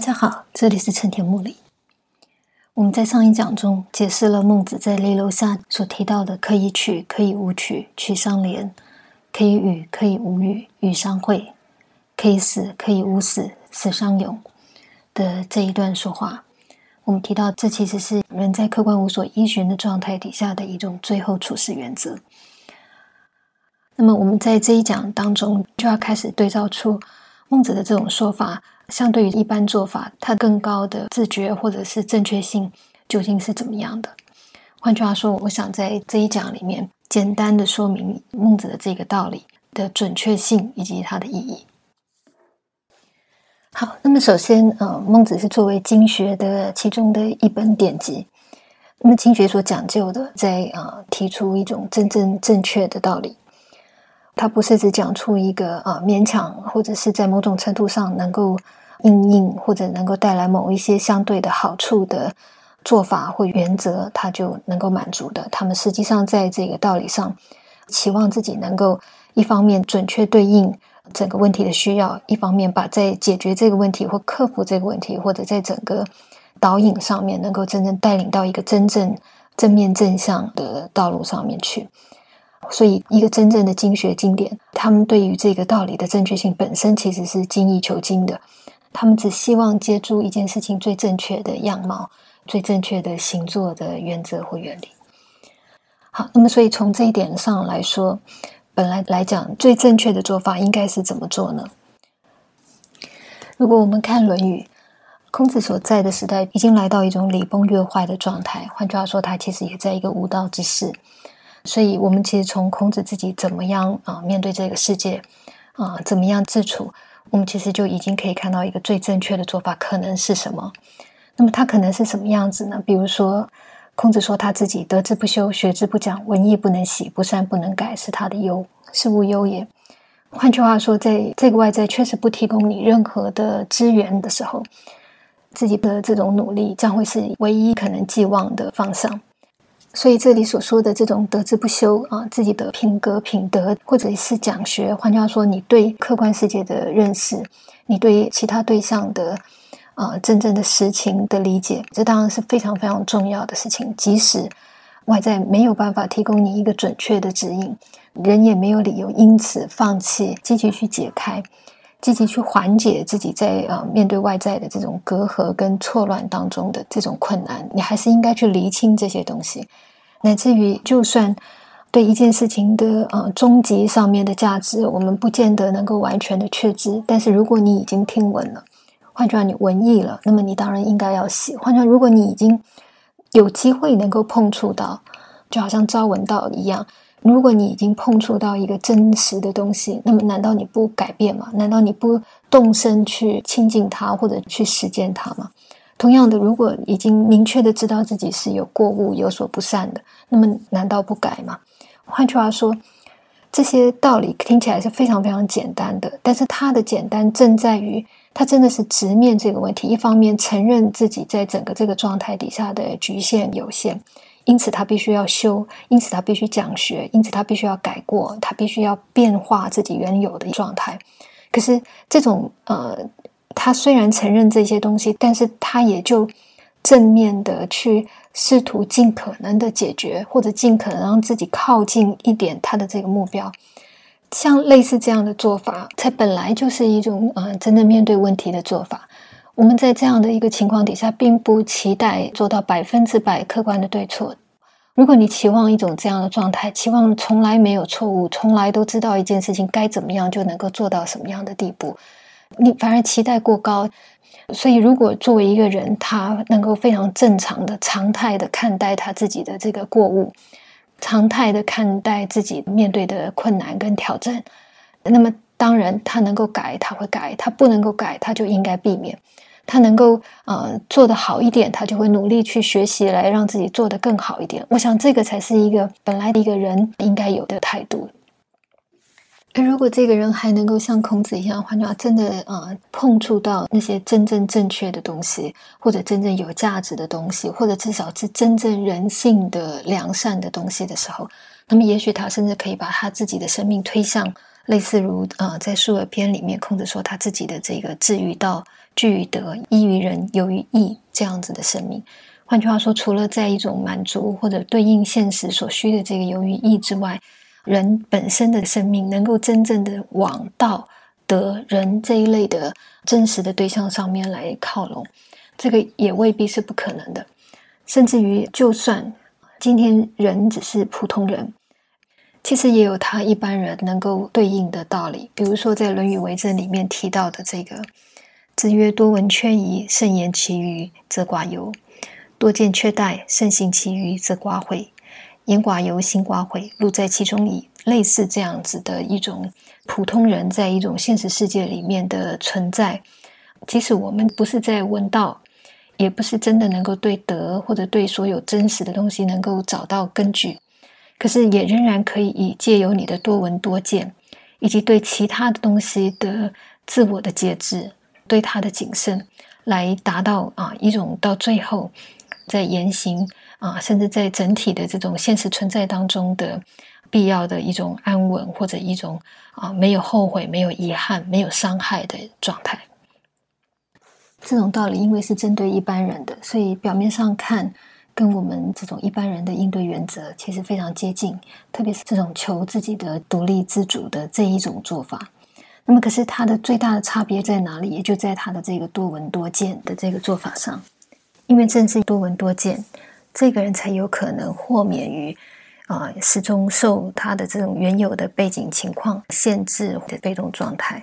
大家好，这里是陈田木里。我们在上一讲中解释了孟子在离楼下所提到的“可以取，可以无取，取相连；可以与，可以无与，与相会；可以死，可以无死，死相永”的这一段说话。我们提到，这其实是人在客观无所依循的状态底下的一种最后处事原则。那么，我们在这一讲当中就要开始对照出孟子的这种说法。相对于一般做法，它更高的自觉或者是正确性究竟是怎么样的？换句话说，我想在这一讲里面简单的说明孟子的这个道理的准确性以及它的意义。好，那么首先，呃，孟子是作为经学的其中的一本典籍，那么经学所讲究的，在啊提出一种真正正确的道理。他不是只讲出一个啊勉强或者是在某种程度上能够应应或者能够带来某一些相对的好处的做法或原则，他就能够满足的。他们实际上在这个道理上，期望自己能够一方面准确对应整个问题的需要，一方面把在解决这个问题或克服这个问题，或者在整个导引上面，能够真正带领到一个真正正面正向的道路上面去。所以，一个真正的经学经典，他们对于这个道理的正确性本身其实是精益求精的。他们只希望接住一件事情最正确的样貌、最正确的行作的原则或原理。好，那么所以从这一点上来说，本来来讲最正确的做法应该是怎么做呢？如果我们看《论语》，孔子所在的时代已经来到一种礼崩乐坏的状态。换句话说，他其实也在一个无道之世。所以，我们其实从孔子自己怎么样啊面对这个世界啊，怎么样自处，我们其实就已经可以看到一个最正确的做法可能是什么。那么，他可能是什么样子呢？比如说，孔子说他自己得之不修，学之不讲，文艺不能喜，不善不能改，是他的忧，是无忧也。换句话说，在这个外在确实不提供你任何的资源的时候，自己的这种努力将会是唯一可能寄望的方向。所以这里所说的这种德之不修啊，自己的品格品德，或者是讲学，换句话说，你对客观世界的认识，你对其他对象的啊真正的实情的理解，这当然是非常非常重要的事情。即使外在没有办法提供你一个准确的指引，人也没有理由因此放弃积极去解开。积极去缓解自己在啊面对外在的这种隔阂跟错乱当中的这种困难，你还是应该去厘清这些东西，乃至于就算对一件事情的呃终极上面的价值，我们不见得能够完全的确知，但是如果你已经听闻了，换句话你闻意了，那么你当然应该要写。换句话，如果你已经有机会能够碰触到，就好像朝闻道一样。如果你已经碰触到一个真实的东西，那么难道你不改变吗？难道你不动身去亲近它，或者去实践它吗？同样的，如果已经明确的知道自己是有过误、有所不善的，那么难道不改吗？换句话说，这些道理听起来是非常非常简单的，但是它的简单正在于，它真的是直面这个问题，一方面承认自己在整个这个状态底下的局限有限。因此，他必须要修；因此，他必须讲学；因此，他必须要改过；他必须要变化自己原有的状态。可是，这种呃，他虽然承认这些东西，但是他也就正面的去试图尽可能的解决，或者尽可能让自己靠近一点他的这个目标。像类似这样的做法，才本来就是一种呃，真正面对问题的做法。我们在这样的一个情况底下，并不期待做到百分之百客观的对错。如果你期望一种这样的状态，期望从来没有错误，从来都知道一件事情该怎么样就能够做到什么样的地步，你反而期待过高。所以，如果作为一个人，他能够非常正常的、常态的看待他自己的这个过误，常态的看待自己面对的困难跟挑战，那么当然他能够改，他会改；他不能够改，他就应该避免。他能够呃做得好一点，他就会努力去学习，来让自己做得更好一点。我想这个才是一个本来的一个人应该有的态度。而如果这个人还能够像孔子一样，换句话真的呃碰触到那些真正正确的东西，或者真正有价值的东西，或者至少是真正人性的良善的东西的时候，那么也许他甚至可以把他自己的生命推向类似如啊，在述而篇里面，孔子说他自己的这个至于道，据于德，依于人，由于义这样子的生命。换句话说，除了在一种满足或者对应现实所需的这个由于义之外，人本身的生命能够真正的往道德人这一类的真实的对象上面来靠拢，这个也未必是不可能的。甚至于，就算今天人只是普通人。其实也有他一般人能够对应的道理，比如说在《论语为政》里面提到的这个“子曰：多闻缺仪，慎言其余，则寡尤；多见缺殆，慎行其余，则寡悔。言寡尤，行寡悔，路在其中矣。”类似这样子的一种普通人在一种现实世界里面的存在，即使我们不是在闻道，也不是真的能够对德或者对所有真实的东西能够找到根据。可是也仍然可以以借由你的多闻多见，以及对其他的东西的自我的节制，对他的谨慎，来达到啊一种到最后在言行啊，甚至在整体的这种现实存在当中的必要的一种安稳，或者一种啊没有后悔、没有遗憾、没有伤害的状态。这种道理因为是针对一般人的，所以表面上看。跟我们这种一般人的应对原则其实非常接近，特别是这种求自己的独立自主的这一种做法。那么，可是它的最大的差别在哪里？也就在他的这个多闻多见的这个做法上。因为正是多闻多见，这个人才有可能豁免于啊始终受他的这种原有的背景情况限制的被动状态。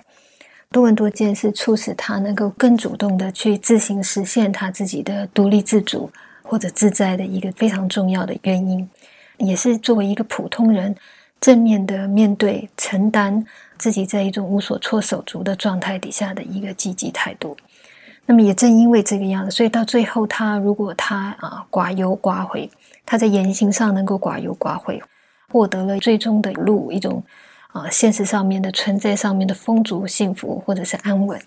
多闻多见是促使他能够更主动的去自行实现他自己的独立自主。或者自在的一个非常重要的原因，也是作为一个普通人正面的面对、承担自己在一种无所措手足的状态底下的一个积极态度。那么，也正因为这个样子，所以到最后，他如果他啊寡忧寡悔，他在言行上能够寡忧寡悔，获得了最终的路一种啊现实上面的存在上面的丰足、幸福或者是安稳。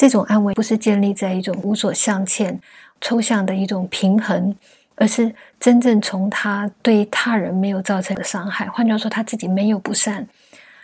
这种安慰不是建立在一种无所向欠。抽象的一种平衡，而是真正从他对他人没有造成的伤害，换句话说，他自己没有不善，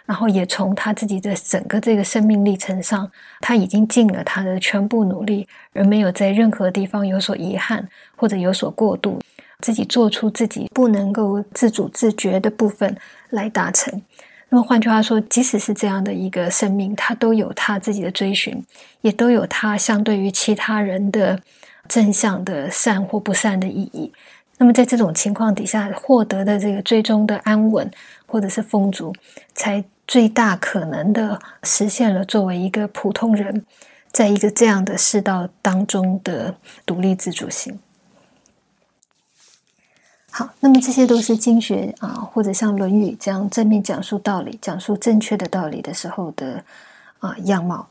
然后也从他自己的整个这个生命历程上，他已经尽了他的全部努力，而没有在任何地方有所遗憾或者有所过度，自己做出自己不能够自主自觉的部分来达成。那么换句话说，即使是这样的一个生命，他都有他自己的追寻，也都有他相对于其他人的。正向的善或不善的意义，那么在这种情况底下获得的这个最终的安稳或者是丰足，才最大可能的实现了作为一个普通人，在一个这样的世道当中的独立自主性。好，那么这些都是经学啊，或者像《论语》这样正面讲述道理、讲述正确的道理的时候的啊样貌。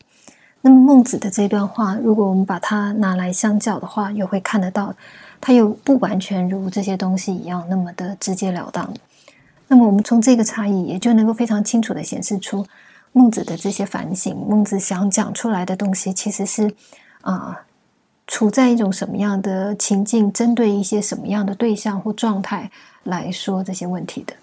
那么孟子的这段话，如果我们把它拿来相较的话，又会看得到，它又不完全如这些东西一样那么的直截了当。那么我们从这个差异，也就能够非常清楚的显示出孟子的这些反省，孟子想讲出来的东西，其实是啊，处在一种什么样的情境，针对一些什么样的对象或状态来说这些问题的。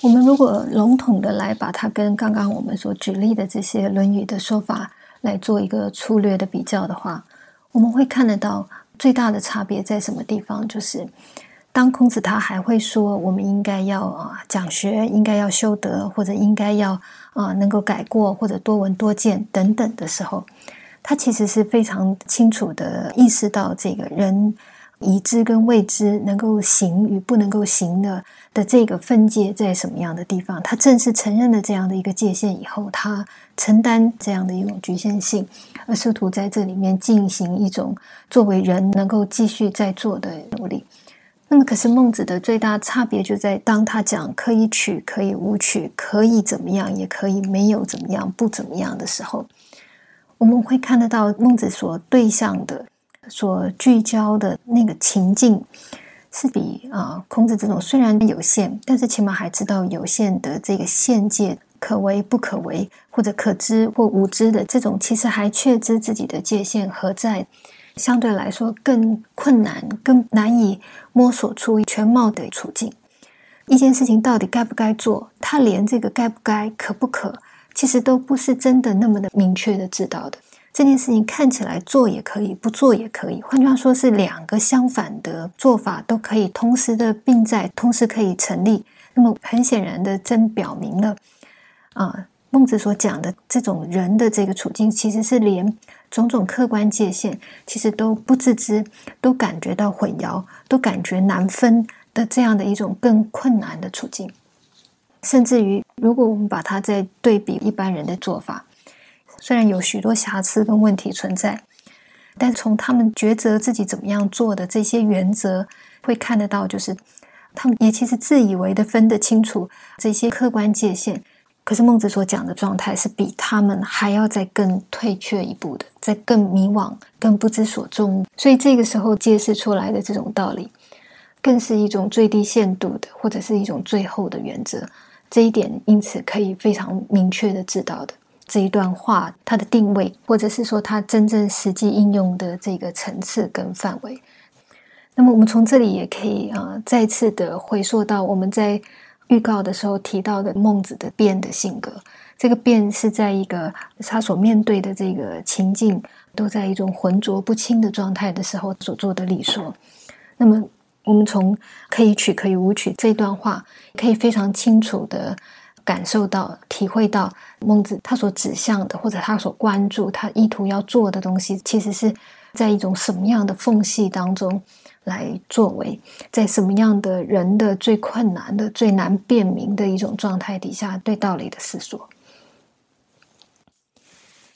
我们如果笼统的来把它跟刚刚我们所举例的这些《论语》的说法来做一个粗略的比较的话，我们会看得到最大的差别在什么地方？就是当孔子他还会说我们应该要啊讲学，应该要修德，或者应该要啊能够改过，或者多闻多见等等的时候，他其实是非常清楚的意识到这个人。已知跟未知能够行与不能够行的的这个分界在什么样的地方？他正是承认了这样的一个界限以后，他承担这样的一种局限性，而试图在这里面进行一种作为人能够继续在做的努力。那么，可是孟子的最大差别就在当他讲可以取，可以无取，可以怎么样，也可以没有怎么样，不怎么样的时候，我们会看得到孟子所对象的。所聚焦的那个情境，是比啊孔子这种虽然有限，但是起码还知道有限的这个限界可为不可为，或者可知或无知的这种，其实还确知自己的界限何在，相对来说更困难、更难以摸索出全貌的处境。一件事情到底该不该做，他连这个该不该、可不可，其实都不是真的那么的明确的知道的。这件事情看起来做也可以，不做也可以。换句话说，是两个相反的做法都可以同时的并在，同时可以成立。那么很显然的，真表明了啊，孟子所讲的这种人的这个处境，其实是连种种客观界限，其实都不自知，都感觉到混淆，都感觉难分的这样的一种更困难的处境。甚至于，如果我们把它再对比一般人的做法。虽然有许多瑕疵跟问题存在，但从他们抉择自己怎么样做的这些原则，会看得到，就是他们也其实自以为的分得清楚这些客观界限。可是孟子所讲的状态是比他们还要再更退却一步的，在更迷惘、更不知所终。所以这个时候揭示出来的这种道理，更是一种最低限度的，或者是一种最后的原则。这一点因此可以非常明确的知道的。这一段话，它的定位，或者是说它真正实际应用的这个层次跟范围。那么，我们从这里也可以啊，再次的回溯到我们在预告的时候提到的孟子的变的性格。这个变是在一个他所面对的这个情境都在一种浑浊不清的状态的时候所做的理说。那么，我们从可以取可以无取这段话，可以非常清楚的。感受到、体会到孟子他所指向的，或者他所关注、他意图要做的东西，其实是在一种什么样的缝隙当中来作为，在什么样的人的最困难的、最难辨明的一种状态底下对道理的思索。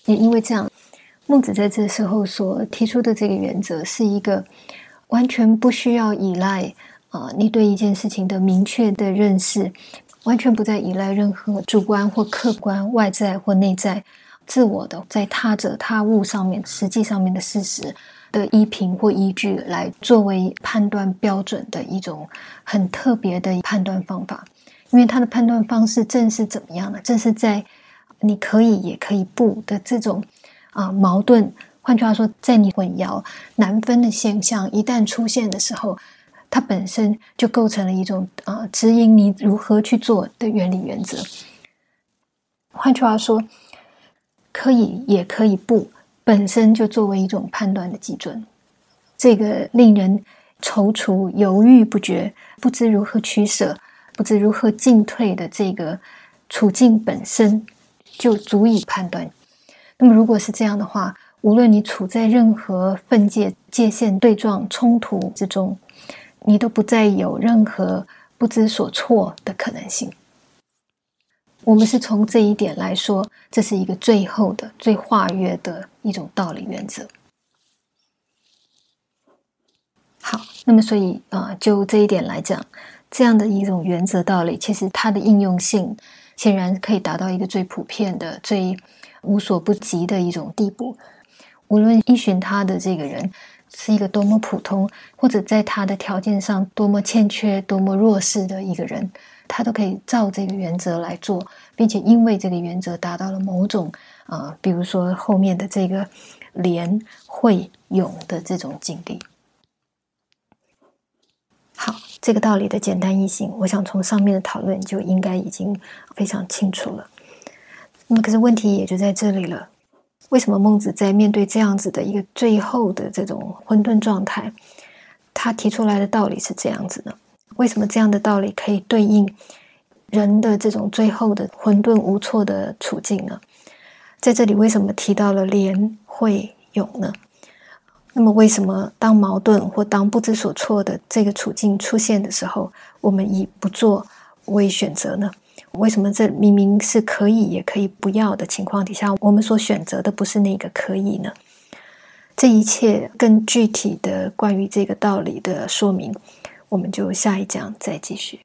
也因为这样，孟子在这时候所提出的这个原则，是一个完全不需要依赖啊，你对一件事情的明确的认识。完全不再依赖任何主观或客观、外在或内在、自我的在他者他物上面实际上面的事实的依凭或依据来作为判断标准的一种很特别的判断方法，因为他的判断方式正是怎么样呢？正是在你可以也可以不的这种啊矛盾，换句话说，在你混淆难分的现象一旦出现的时候。它本身就构成了一种啊，指引你如何去做的原理原则。换句话说，可以也可以不，本身就作为一种判断的基准。这个令人踌躇、犹豫不决、不知如何取舍、不知如何进退的这个处境本身，就足以判断。那么，如果是这样的话，无论你处在任何分界、界限对撞、冲突之中。你都不再有任何不知所措的可能性。我们是从这一点来说，这是一个最后的、最化约的一种道理原则。好，那么所以啊，就这一点来讲，这样的一种原则道理，其实它的应用性显然可以达到一个最普遍的、最无所不及的一种地步。无论依循他的这个人。是一个多么普通，或者在他的条件上多么欠缺、多么弱势的一个人，他都可以照这个原则来做，并且因为这个原则达到了某种啊，比如说后面的这个连会勇的这种境地。好，这个道理的简单易行，我想从上面的讨论就应该已经非常清楚了。那么，可是问题也就在这里了。为什么孟子在面对这样子的一个最后的这种混沌状态，他提出来的道理是这样子呢？为什么这样的道理可以对应人的这种最后的混沌无措的处境呢？在这里为什么提到了连会勇呢？那么为什么当矛盾或当不知所措的这个处境出现的时候，我们以不做为选择呢？为什么这明明是可以也可以不要的情况底下，我们所选择的不是那个可以呢？这一切更具体的关于这个道理的说明，我们就下一讲再继续。